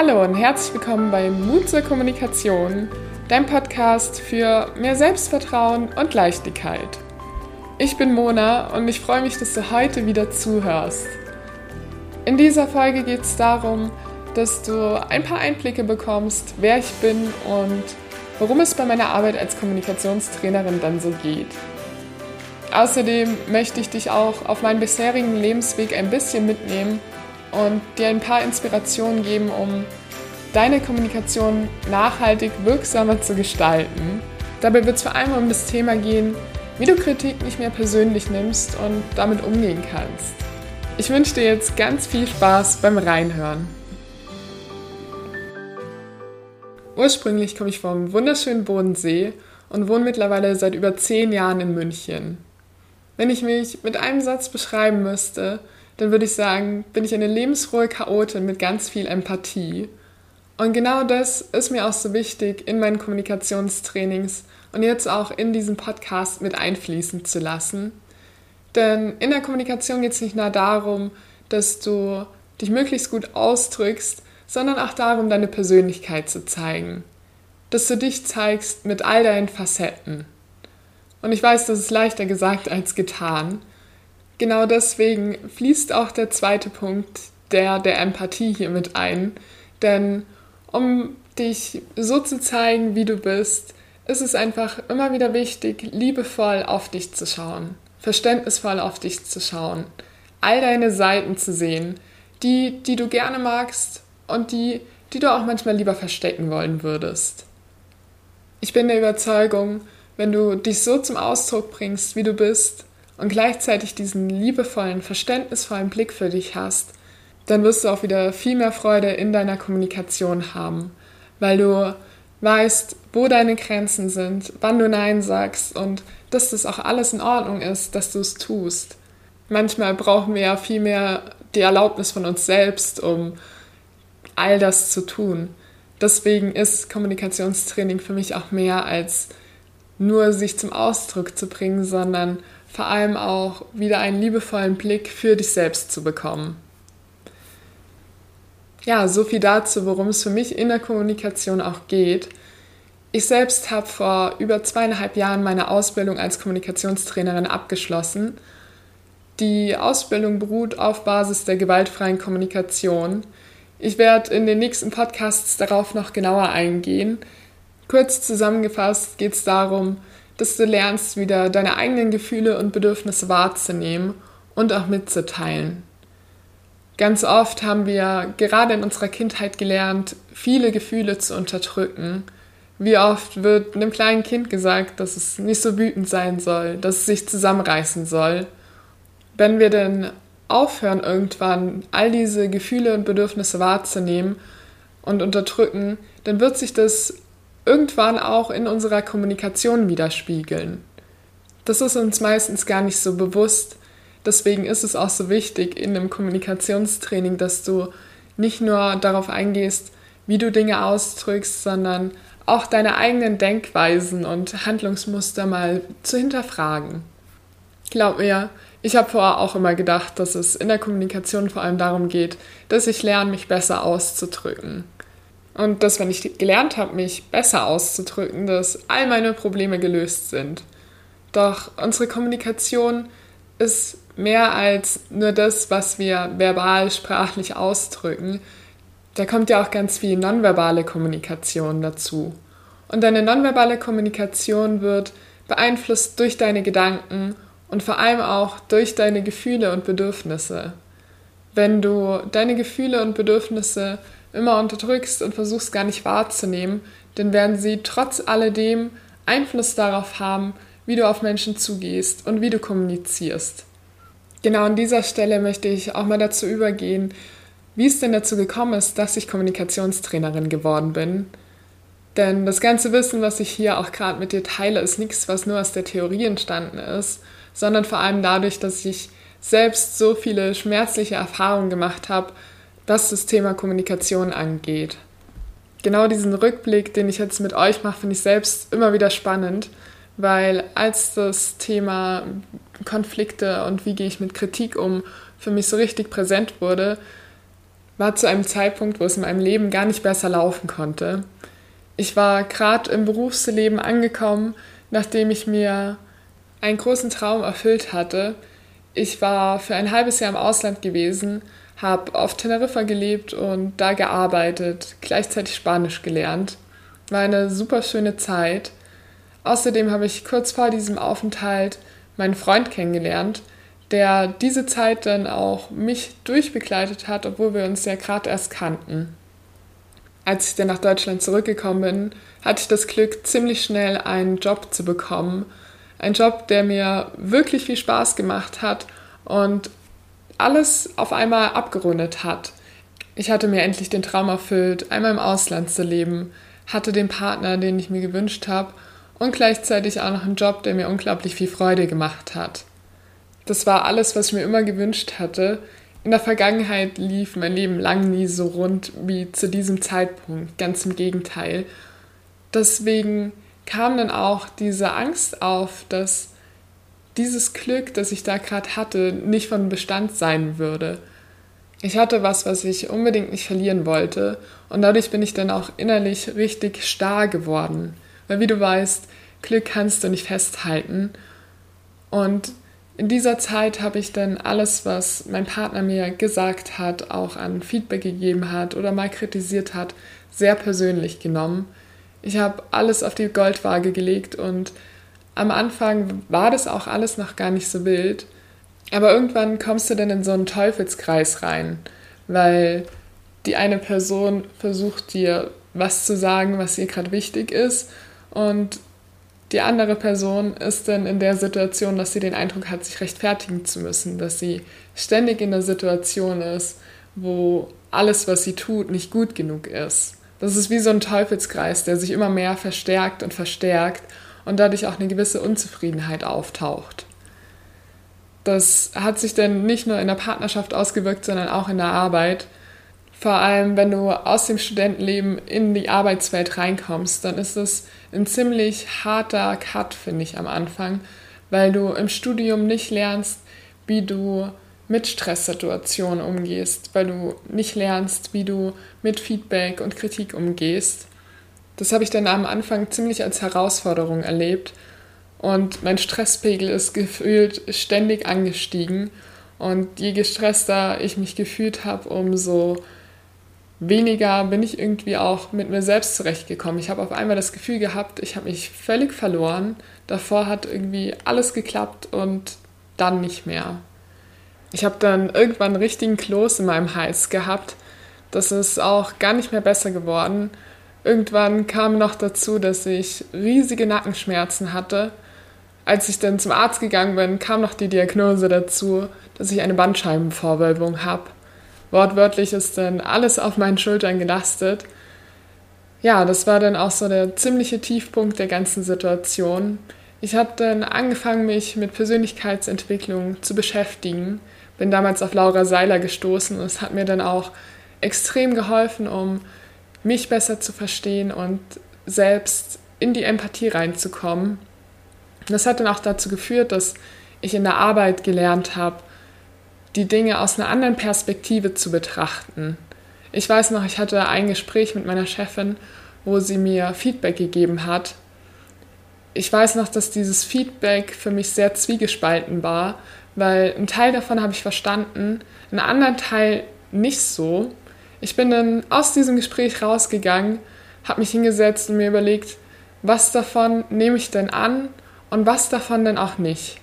Hallo und herzlich willkommen bei Mut zur Kommunikation, dein Podcast für mehr Selbstvertrauen und Leichtigkeit. Ich bin Mona und ich freue mich, dass du heute wieder zuhörst. In dieser Folge geht es darum, dass du ein paar Einblicke bekommst, wer ich bin und worum es bei meiner Arbeit als Kommunikationstrainerin dann so geht. Außerdem möchte ich dich auch auf meinen bisherigen Lebensweg ein bisschen mitnehmen und dir ein paar Inspirationen geben, um deine Kommunikation nachhaltig wirksamer zu gestalten. Dabei wird es vor allem um das Thema gehen, wie du Kritik nicht mehr persönlich nimmst und damit umgehen kannst. Ich wünsche dir jetzt ganz viel Spaß beim Reinhören. Ursprünglich komme ich vom wunderschönen Bodensee und wohne mittlerweile seit über zehn Jahren in München. Wenn ich mich mit einem Satz beschreiben müsste, dann würde ich sagen, bin ich eine lebensfrohe Chaotin mit ganz viel Empathie. Und genau das ist mir auch so wichtig in meinen Kommunikationstrainings und jetzt auch in diesem Podcast mit einfließen zu lassen. Denn in der Kommunikation geht es nicht nur darum, dass du dich möglichst gut ausdrückst, sondern auch darum, deine Persönlichkeit zu zeigen. Dass du dich zeigst mit all deinen Facetten. Und ich weiß, das ist leichter gesagt als getan. Genau deswegen fließt auch der zweite Punkt, der der Empathie hier mit ein. Denn um dich so zu zeigen, wie du bist, ist es einfach immer wieder wichtig, liebevoll auf dich zu schauen, verständnisvoll auf dich zu schauen, all deine Seiten zu sehen, die, die du gerne magst und die, die du auch manchmal lieber verstecken wollen würdest. Ich bin der Überzeugung, wenn du dich so zum Ausdruck bringst, wie du bist, und gleichzeitig diesen liebevollen, verständnisvollen Blick für dich hast, dann wirst du auch wieder viel mehr Freude in deiner Kommunikation haben, weil du weißt, wo deine Grenzen sind, wann du Nein sagst und dass das auch alles in Ordnung ist, dass du es tust. Manchmal brauchen wir ja viel mehr die Erlaubnis von uns selbst, um all das zu tun. Deswegen ist Kommunikationstraining für mich auch mehr als nur sich zum Ausdruck zu bringen, sondern vor allem auch wieder einen liebevollen Blick für dich selbst zu bekommen. Ja, so viel dazu, worum es für mich in der Kommunikation auch geht. Ich selbst habe vor über zweieinhalb Jahren meine Ausbildung als Kommunikationstrainerin abgeschlossen. Die Ausbildung beruht auf Basis der gewaltfreien Kommunikation. Ich werde in den nächsten Podcasts darauf noch genauer eingehen. Kurz zusammengefasst geht es darum, dass du lernst, wieder deine eigenen Gefühle und Bedürfnisse wahrzunehmen und auch mitzuteilen. Ganz oft haben wir gerade in unserer Kindheit gelernt, viele Gefühle zu unterdrücken. Wie oft wird einem kleinen Kind gesagt, dass es nicht so wütend sein soll, dass es sich zusammenreißen soll. Wenn wir denn aufhören, irgendwann all diese Gefühle und Bedürfnisse wahrzunehmen und unterdrücken, dann wird sich das irgendwann auch in unserer Kommunikation widerspiegeln. Das ist uns meistens gar nicht so bewusst. Deswegen ist es auch so wichtig in einem Kommunikationstraining, dass du nicht nur darauf eingehst, wie du Dinge ausdrückst, sondern auch deine eigenen Denkweisen und Handlungsmuster mal zu hinterfragen. Glaub mir, ich habe vorher auch immer gedacht, dass es in der Kommunikation vor allem darum geht, dass ich lerne, mich besser auszudrücken. Und dass, wenn ich gelernt habe, mich besser auszudrücken, dass all meine Probleme gelöst sind. Doch unsere Kommunikation ist mehr als nur das, was wir verbal, sprachlich ausdrücken. Da kommt ja auch ganz viel nonverbale Kommunikation dazu. Und deine nonverbale Kommunikation wird beeinflusst durch deine Gedanken und vor allem auch durch deine Gefühle und Bedürfnisse. Wenn du deine Gefühle und Bedürfnisse immer unterdrückst und versuchst gar nicht wahrzunehmen, dann werden sie trotz alledem Einfluss darauf haben, wie du auf Menschen zugehst und wie du kommunizierst. Genau an dieser Stelle möchte ich auch mal dazu übergehen, wie es denn dazu gekommen ist, dass ich Kommunikationstrainerin geworden bin. Denn das ganze Wissen, was ich hier auch gerade mit dir teile, ist nichts, was nur aus der Theorie entstanden ist, sondern vor allem dadurch, dass ich selbst so viele schmerzliche Erfahrungen gemacht habe was das Thema Kommunikation angeht. Genau diesen Rückblick, den ich jetzt mit euch mache, finde ich selbst immer wieder spannend, weil als das Thema Konflikte und wie gehe ich mit Kritik um für mich so richtig präsent wurde, war zu einem Zeitpunkt, wo es in meinem Leben gar nicht besser laufen konnte. Ich war gerade im Berufsleben angekommen, nachdem ich mir einen großen Traum erfüllt hatte. Ich war für ein halbes Jahr im Ausland gewesen, habe auf Teneriffa gelebt und da gearbeitet, gleichzeitig Spanisch gelernt. War eine super schöne Zeit. Außerdem habe ich kurz vor diesem Aufenthalt meinen Freund kennengelernt, der diese Zeit dann auch mich durchbegleitet hat, obwohl wir uns ja gerade erst kannten. Als ich dann nach Deutschland zurückgekommen bin, hatte ich das Glück, ziemlich schnell einen Job zu bekommen. Ein Job, der mir wirklich viel Spaß gemacht hat und alles auf einmal abgerundet hat. Ich hatte mir endlich den Traum erfüllt, einmal im Ausland zu leben, hatte den Partner, den ich mir gewünscht habe und gleichzeitig auch noch einen Job, der mir unglaublich viel Freude gemacht hat. Das war alles, was ich mir immer gewünscht hatte. In der Vergangenheit lief mein Leben lang nie so rund wie zu diesem Zeitpunkt, ganz im Gegenteil. Deswegen kam dann auch diese Angst auf, dass dieses Glück, das ich da gerade hatte, nicht von Bestand sein würde. Ich hatte was, was ich unbedingt nicht verlieren wollte und dadurch bin ich dann auch innerlich richtig starr geworden. Weil wie du weißt, Glück kannst du nicht festhalten und in dieser Zeit habe ich dann alles, was mein Partner mir gesagt hat, auch an Feedback gegeben hat oder mal kritisiert hat, sehr persönlich genommen. Ich habe alles auf die Goldwaage gelegt und am Anfang war das auch alles noch gar nicht so wild. Aber irgendwann kommst du dann in so einen Teufelskreis rein, weil die eine Person versucht dir was zu sagen, was ihr gerade wichtig ist und die andere Person ist dann in der Situation, dass sie den Eindruck hat, sich rechtfertigen zu müssen, dass sie ständig in der Situation ist, wo alles, was sie tut, nicht gut genug ist. Das ist wie so ein Teufelskreis, der sich immer mehr verstärkt und verstärkt und dadurch auch eine gewisse Unzufriedenheit auftaucht. Das hat sich dann nicht nur in der Partnerschaft ausgewirkt, sondern auch in der Arbeit. Vor allem, wenn du aus dem Studentenleben in die Arbeitswelt reinkommst, dann ist es ein ziemlich harter Cut, finde ich, am Anfang, weil du im Studium nicht lernst, wie du mit Stresssituationen umgehst, weil du nicht lernst, wie du mit Feedback und Kritik umgehst. Das habe ich dann am Anfang ziemlich als Herausforderung erlebt und mein Stresspegel ist gefühlt ständig angestiegen und je gestresster ich mich gefühlt habe, umso weniger bin ich irgendwie auch mit mir selbst zurechtgekommen. Ich habe auf einmal das Gefühl gehabt, ich habe mich völlig verloren. Davor hat irgendwie alles geklappt und dann nicht mehr. Ich habe dann irgendwann einen richtigen Kloß in meinem Hals gehabt. Das ist auch gar nicht mehr besser geworden. Irgendwann kam noch dazu, dass ich riesige Nackenschmerzen hatte. Als ich dann zum Arzt gegangen bin, kam noch die Diagnose dazu, dass ich eine Bandscheibenvorwölbung habe. Wortwörtlich ist dann alles auf meinen Schultern gelastet. Ja, das war dann auch so der ziemliche Tiefpunkt der ganzen Situation. Ich habe dann angefangen, mich mit Persönlichkeitsentwicklung zu beschäftigen. Bin damals auf Laura Seiler gestoßen und es hat mir dann auch extrem geholfen, um mich besser zu verstehen und selbst in die Empathie reinzukommen. Das hat dann auch dazu geführt, dass ich in der Arbeit gelernt habe, die Dinge aus einer anderen Perspektive zu betrachten. Ich weiß noch, ich hatte ein Gespräch mit meiner Chefin, wo sie mir Feedback gegeben hat. Ich weiß noch, dass dieses Feedback für mich sehr zwiegespalten war, weil ein Teil davon habe ich verstanden, einen anderen Teil nicht so. Ich bin dann aus diesem Gespräch rausgegangen, habe mich hingesetzt und mir überlegt, was davon nehme ich denn an und was davon denn auch nicht.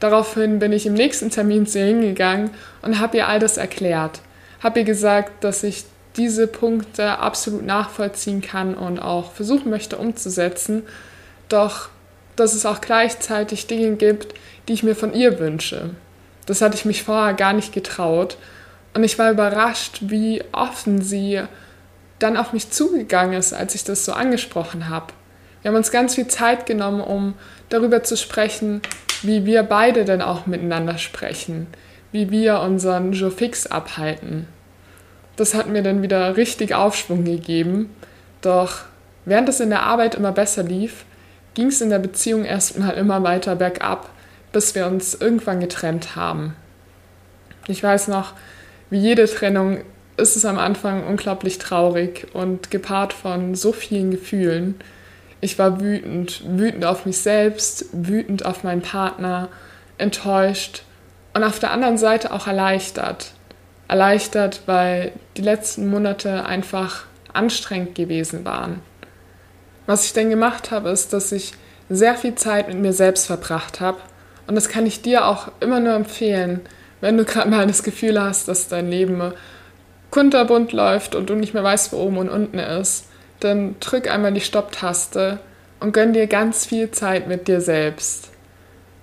Daraufhin bin ich im nächsten Termin zu ihr hingegangen und habe ihr all das erklärt. Habe ihr gesagt, dass ich diese Punkte absolut nachvollziehen kann und auch versuchen möchte umzusetzen, doch dass es auch gleichzeitig Dinge gibt, die ich mir von ihr wünsche. Das hatte ich mich vorher gar nicht getraut und ich war überrascht, wie offen sie dann auf mich zugegangen ist, als ich das so angesprochen habe. Wir haben uns ganz viel Zeit genommen, um darüber zu sprechen, wie wir beide denn auch miteinander sprechen, wie wir unseren Jour fix abhalten. Das hat mir dann wieder richtig Aufschwung gegeben. Doch während es in der Arbeit immer besser lief, ging es in der Beziehung erstmal immer weiter bergab, bis wir uns irgendwann getrennt haben. Ich weiß noch, wie jede Trennung ist es am Anfang unglaublich traurig und gepaart von so vielen Gefühlen. Ich war wütend, wütend auf mich selbst, wütend auf meinen Partner, enttäuscht und auf der anderen Seite auch erleichtert. Erleichtert, weil die letzten Monate einfach anstrengend gewesen waren. Was ich dann gemacht habe, ist, dass ich sehr viel Zeit mit mir selbst verbracht habe. Und das kann ich dir auch immer nur empfehlen, wenn du gerade mal das Gefühl hast, dass dein Leben kunterbunt läuft und du nicht mehr weißt, wo oben und unten ist, dann drück einmal die Stopptaste und gönn dir ganz viel Zeit mit dir selbst.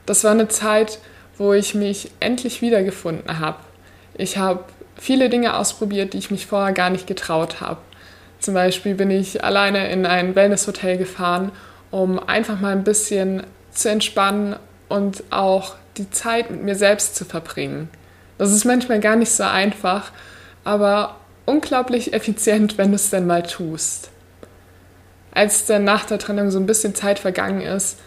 Das war eine Zeit, wo ich mich endlich wiedergefunden habe. Ich habe viele Dinge ausprobiert, die ich mich vorher gar nicht getraut habe. Zum Beispiel bin ich alleine in ein Wellnesshotel gefahren, um einfach mal ein bisschen zu entspannen und auch die Zeit mit mir selbst zu verbringen. Das ist manchmal gar nicht so einfach, aber unglaublich effizient, wenn du es denn mal tust. Als dann nach der Trennung so ein bisschen Zeit vergangen ist,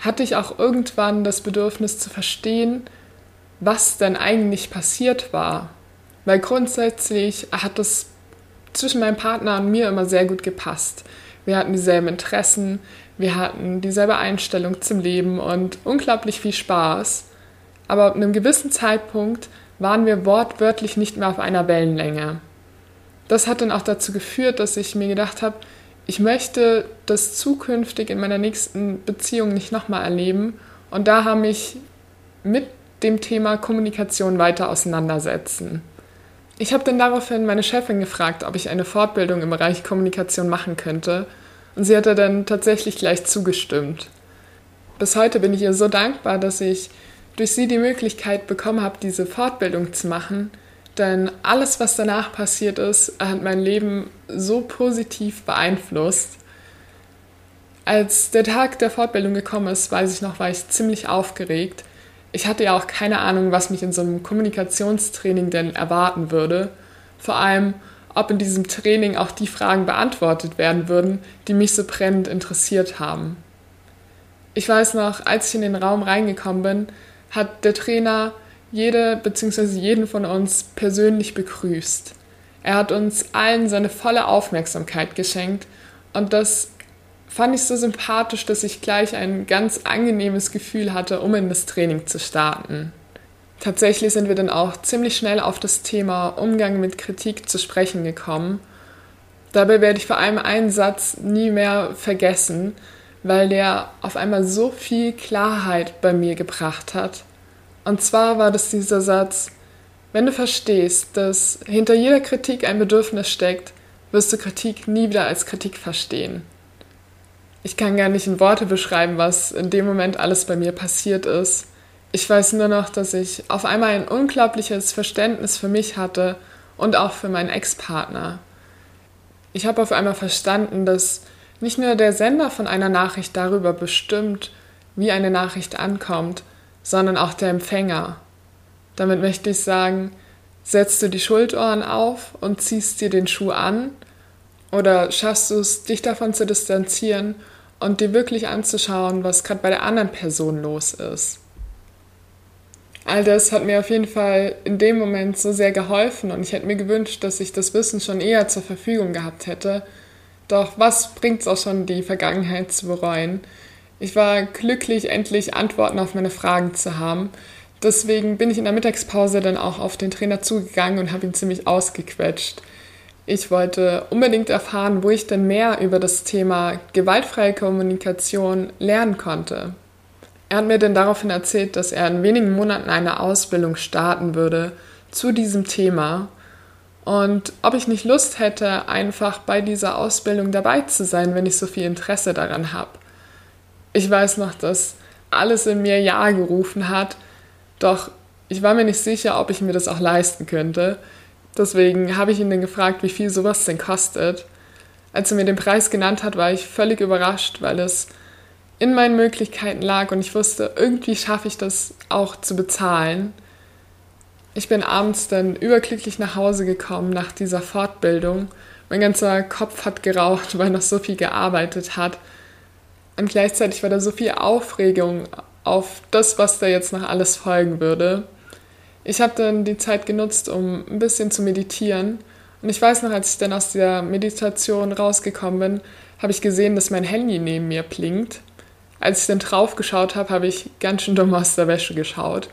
hatte ich auch irgendwann das Bedürfnis zu verstehen, was denn eigentlich passiert war. Weil grundsätzlich hat es zwischen meinem Partner und mir immer sehr gut gepasst. Wir hatten dieselben Interessen, wir hatten dieselbe Einstellung zum Leben und unglaublich viel Spaß. Aber ab einem gewissen Zeitpunkt waren wir wortwörtlich nicht mehr auf einer Wellenlänge. Das hat dann auch dazu geführt, dass ich mir gedacht habe, ich möchte das zukünftig in meiner nächsten Beziehung nicht nochmal erleben. Und da habe ich mit dem Thema Kommunikation weiter auseinandersetzen. Ich habe dann daraufhin meine Chefin gefragt, ob ich eine Fortbildung im Bereich Kommunikation machen könnte. Und sie hatte dann tatsächlich gleich zugestimmt. Bis heute bin ich ihr so dankbar, dass ich durch sie die Möglichkeit bekommen habe, diese Fortbildung zu machen. Denn alles, was danach passiert ist, hat mein Leben so positiv beeinflusst. Als der Tag der Fortbildung gekommen ist, weiß ich noch, war ich ziemlich aufgeregt ich hatte ja auch keine Ahnung, was mich in so einem Kommunikationstraining denn erwarten würde. Vor allem, ob in diesem Training auch die Fragen beantwortet werden würden, die mich so brennend interessiert haben. Ich weiß noch, als ich in den Raum reingekommen bin, hat der Trainer jede bzw. jeden von uns persönlich begrüßt. Er hat uns allen seine volle Aufmerksamkeit geschenkt und das fand ich so sympathisch, dass ich gleich ein ganz angenehmes Gefühl hatte, um in das Training zu starten. Tatsächlich sind wir dann auch ziemlich schnell auf das Thema Umgang mit Kritik zu sprechen gekommen. Dabei werde ich vor allem einen Satz nie mehr vergessen, weil der auf einmal so viel Klarheit bei mir gebracht hat. Und zwar war das dieser Satz, wenn du verstehst, dass hinter jeder Kritik ein Bedürfnis steckt, wirst du Kritik nie wieder als Kritik verstehen ich kann gar nicht in Worte beschreiben, was in dem Moment alles bei mir passiert ist. Ich weiß nur noch, dass ich auf einmal ein unglaubliches Verständnis für mich hatte und auch für meinen Ex-Partner. Ich habe auf einmal verstanden, dass nicht nur der Sender von einer Nachricht darüber bestimmt, wie eine Nachricht ankommt, sondern auch der Empfänger. Damit möchte ich sagen, setzt du die Schultohren auf und ziehst dir den Schuh an oder schaffst du es, dich davon zu distanzieren und dir wirklich anzuschauen, was gerade bei der anderen Person los ist. All das hat mir auf jeden Fall in dem Moment so sehr geholfen und ich hätte mir gewünscht, dass ich das Wissen schon eher zur Verfügung gehabt hätte. Doch was bringt es auch schon, die Vergangenheit zu bereuen? Ich war glücklich, endlich Antworten auf meine Fragen zu haben. Deswegen bin ich in der Mittagspause dann auch auf den Trainer zugegangen und habe ihn ziemlich ausgequetscht. Ich wollte unbedingt erfahren, wo ich denn mehr über das Thema gewaltfreie Kommunikation lernen konnte. Er hat mir dann daraufhin erzählt, dass er in wenigen Monaten eine Ausbildung starten würde zu diesem Thema und ob ich nicht Lust hätte, einfach bei dieser Ausbildung dabei zu sein, wenn ich so viel Interesse daran habe. Ich weiß noch, dass alles in mir Ja gerufen hat, doch ich war mir nicht sicher, ob ich mir das auch leisten könnte. Deswegen habe ich ihn dann gefragt, wie viel sowas denn kostet. Als er mir den Preis genannt hat, war ich völlig überrascht, weil es in meinen Möglichkeiten lag und ich wusste, irgendwie schaffe ich das auch zu bezahlen. Ich bin abends dann überglücklich nach Hause gekommen nach dieser Fortbildung. Mein ganzer Kopf hat geraucht, weil noch so viel gearbeitet hat. Und gleichzeitig war da so viel Aufregung auf das, was da jetzt noch alles folgen würde. Ich habe dann die Zeit genutzt, um ein bisschen zu meditieren Und ich weiß noch, als ich dann aus der Meditation rausgekommen bin, habe ich gesehen, dass mein Handy neben mir blinkt. Als ich dann drauf geschaut habe, habe ich ganz schön dumm aus der Wäsche geschaut,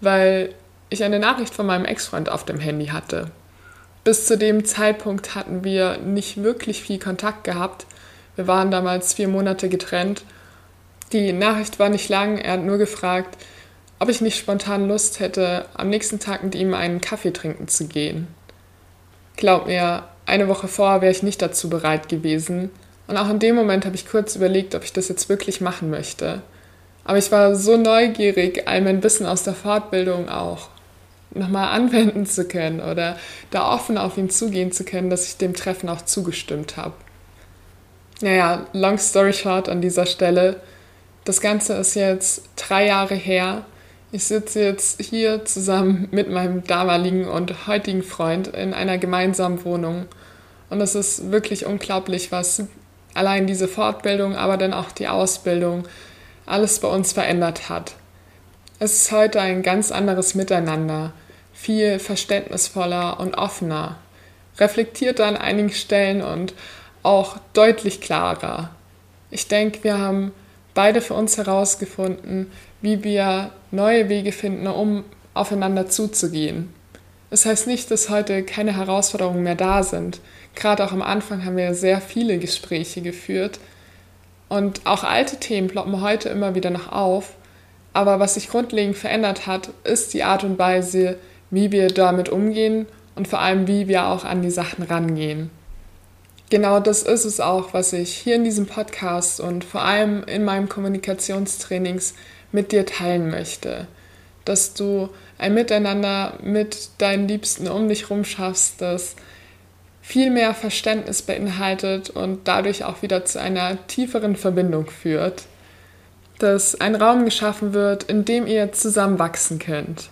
weil ich eine Nachricht von meinem Ex-Freund auf dem Handy hatte. Bis zu dem Zeitpunkt hatten wir nicht wirklich viel Kontakt gehabt. Wir waren damals vier Monate getrennt. Die Nachricht war nicht lang, er hat nur gefragt, ob ich nicht spontan Lust hätte, am nächsten Tag mit ihm einen Kaffee trinken zu gehen. Glaub mir, eine Woche vorher wäre ich nicht dazu bereit gewesen. Und auch in dem Moment habe ich kurz überlegt, ob ich das jetzt wirklich machen möchte. Aber ich war so neugierig, all mein Wissen aus der Fortbildung auch nochmal anwenden zu können oder da offen auf ihn zugehen zu können, dass ich dem Treffen auch zugestimmt habe. Naja, long story short an dieser Stelle. Das Ganze ist jetzt drei Jahre her ich sitze jetzt hier zusammen mit meinem damaligen und heutigen Freund in einer gemeinsamen Wohnung. Und es ist wirklich unglaublich, was allein diese Fortbildung, aber dann auch die Ausbildung alles bei uns verändert hat. Es ist heute ein ganz anderes Miteinander, viel verständnisvoller und offener, reflektiert an einigen Stellen und auch deutlich klarer. Ich denke, wir haben beide für uns herausgefunden, wie wir neue Wege finden, um aufeinander zuzugehen. Das heißt nicht, dass heute keine Herausforderungen mehr da sind. Gerade auch am Anfang haben wir sehr viele Gespräche geführt und auch alte Themen ploppen heute immer wieder noch auf. Aber was sich grundlegend verändert hat, ist die Art und Weise, wie wir damit umgehen und vor allem, wie wir auch an die Sachen rangehen. Genau das ist es auch, was ich hier in diesem Podcast und vor allem in meinem Kommunikationstrainings mit dir teilen möchte. Dass du ein Miteinander mit deinen Liebsten um dich herum schaffst, das viel mehr Verständnis beinhaltet und dadurch auch wieder zu einer tieferen Verbindung führt. Dass ein Raum geschaffen wird, in dem ihr zusammen wachsen könnt.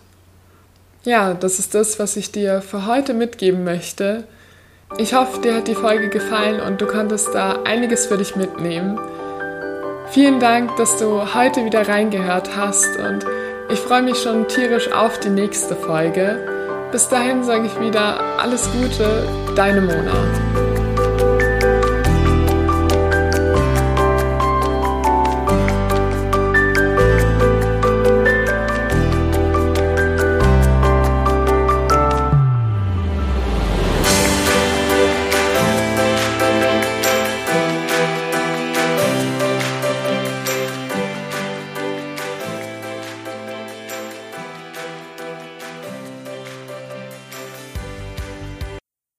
Ja, das ist das, was ich dir für heute mitgeben möchte. Ich hoffe, dir hat die Folge gefallen und du konntest da einiges für dich mitnehmen. Vielen Dank, dass du heute wieder reingehört hast und ich freue mich schon tierisch auf die nächste Folge. Bis dahin sage ich wieder alles Gute, deine Mona.